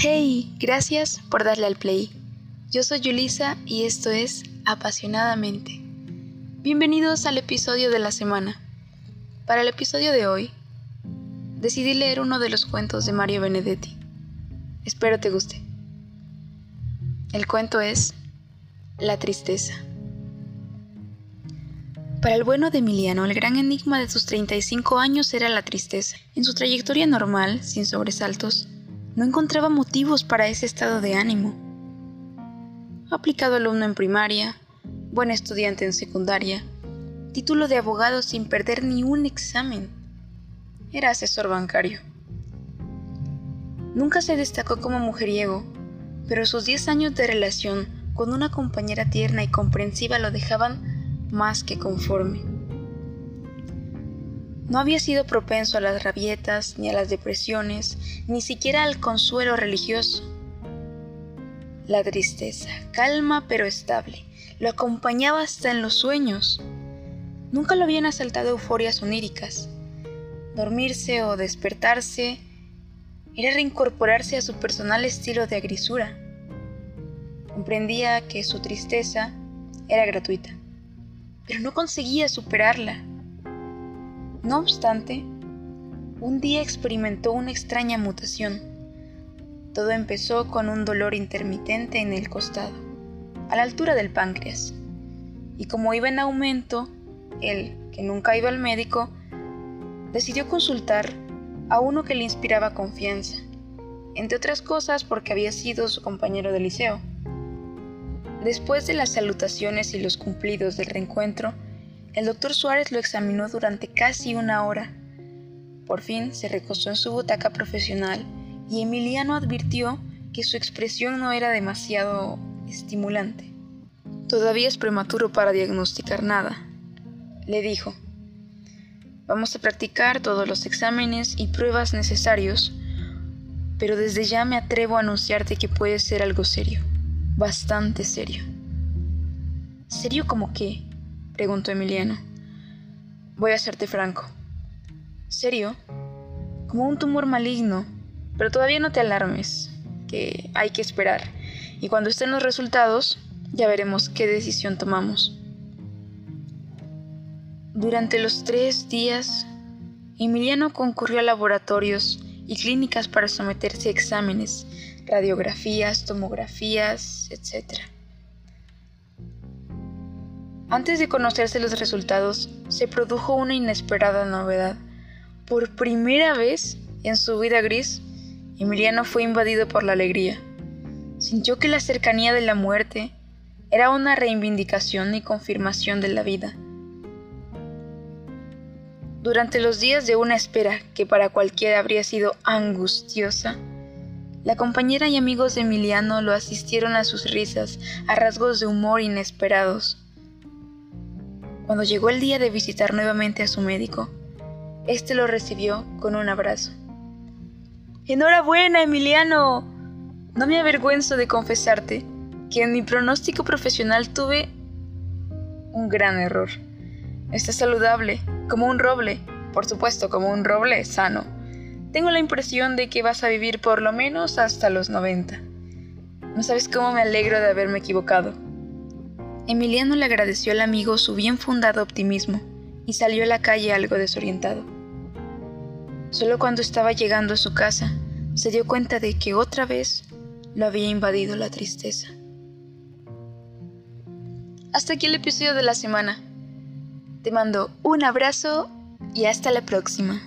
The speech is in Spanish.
Hey, gracias por darle al play. Yo soy Yulisa y esto es Apasionadamente. Bienvenidos al episodio de la semana. Para el episodio de hoy, decidí leer uno de los cuentos de Mario Benedetti. Espero te guste. El cuento es La tristeza. Para el bueno de Emiliano, el gran enigma de sus 35 años era la tristeza. En su trayectoria normal, sin sobresaltos, no encontraba motivos para ese estado de ánimo. Aplicado alumno en primaria, buen estudiante en secundaria, título de abogado sin perder ni un examen. Era asesor bancario. Nunca se destacó como mujeriego, pero sus 10 años de relación con una compañera tierna y comprensiva lo dejaban más que conforme. No había sido propenso a las rabietas, ni a las depresiones, ni siquiera al consuelo religioso. La tristeza, calma pero estable, lo acompañaba hasta en los sueños. Nunca lo habían asaltado euforias oníricas. Dormirse o despertarse era reincorporarse a su personal estilo de agrisura. Comprendía que su tristeza era gratuita pero no conseguía superarla. No obstante, un día experimentó una extraña mutación. Todo empezó con un dolor intermitente en el costado, a la altura del páncreas. Y como iba en aumento, él, que nunca iba al médico, decidió consultar a uno que le inspiraba confianza, entre otras cosas porque había sido su compañero de liceo. Después de las salutaciones y los cumplidos del reencuentro, el doctor Suárez lo examinó durante casi una hora. Por fin se recostó en su butaca profesional y Emiliano advirtió que su expresión no era demasiado estimulante. Todavía es prematuro para diagnosticar nada, le dijo. Vamos a practicar todos los exámenes y pruebas necesarios, pero desde ya me atrevo a anunciarte que puede ser algo serio bastante serio. ¿Serio como qué? Preguntó Emiliano. Voy a serte franco. ¿Serio? Como un tumor maligno, pero todavía no te alarmes, que hay que esperar, y cuando estén los resultados, ya veremos qué decisión tomamos. Durante los tres días, Emiliano concurrió a laboratorios y clínicas para someterse a exámenes radiografías, tomografías, etc. Antes de conocerse los resultados, se produjo una inesperada novedad. Por primera vez en su vida gris, Emiliano fue invadido por la alegría. Sintió que la cercanía de la muerte era una reivindicación y confirmación de la vida. Durante los días de una espera que para cualquiera habría sido angustiosa, la compañera y amigos de Emiliano lo asistieron a sus risas, a rasgos de humor inesperados. Cuando llegó el día de visitar nuevamente a su médico, este lo recibió con un abrazo. Enhorabuena, Emiliano. No me avergüenzo de confesarte que en mi pronóstico profesional tuve un gran error. Está saludable, como un roble, por supuesto, como un roble sano tengo la impresión de que vas a vivir por lo menos hasta los 90. No sabes cómo me alegro de haberme equivocado. Emiliano le agradeció al amigo su bien fundado optimismo y salió a la calle algo desorientado. Solo cuando estaba llegando a su casa se dio cuenta de que otra vez lo había invadido la tristeza. Hasta aquí el episodio de la semana. Te mando un abrazo y hasta la próxima.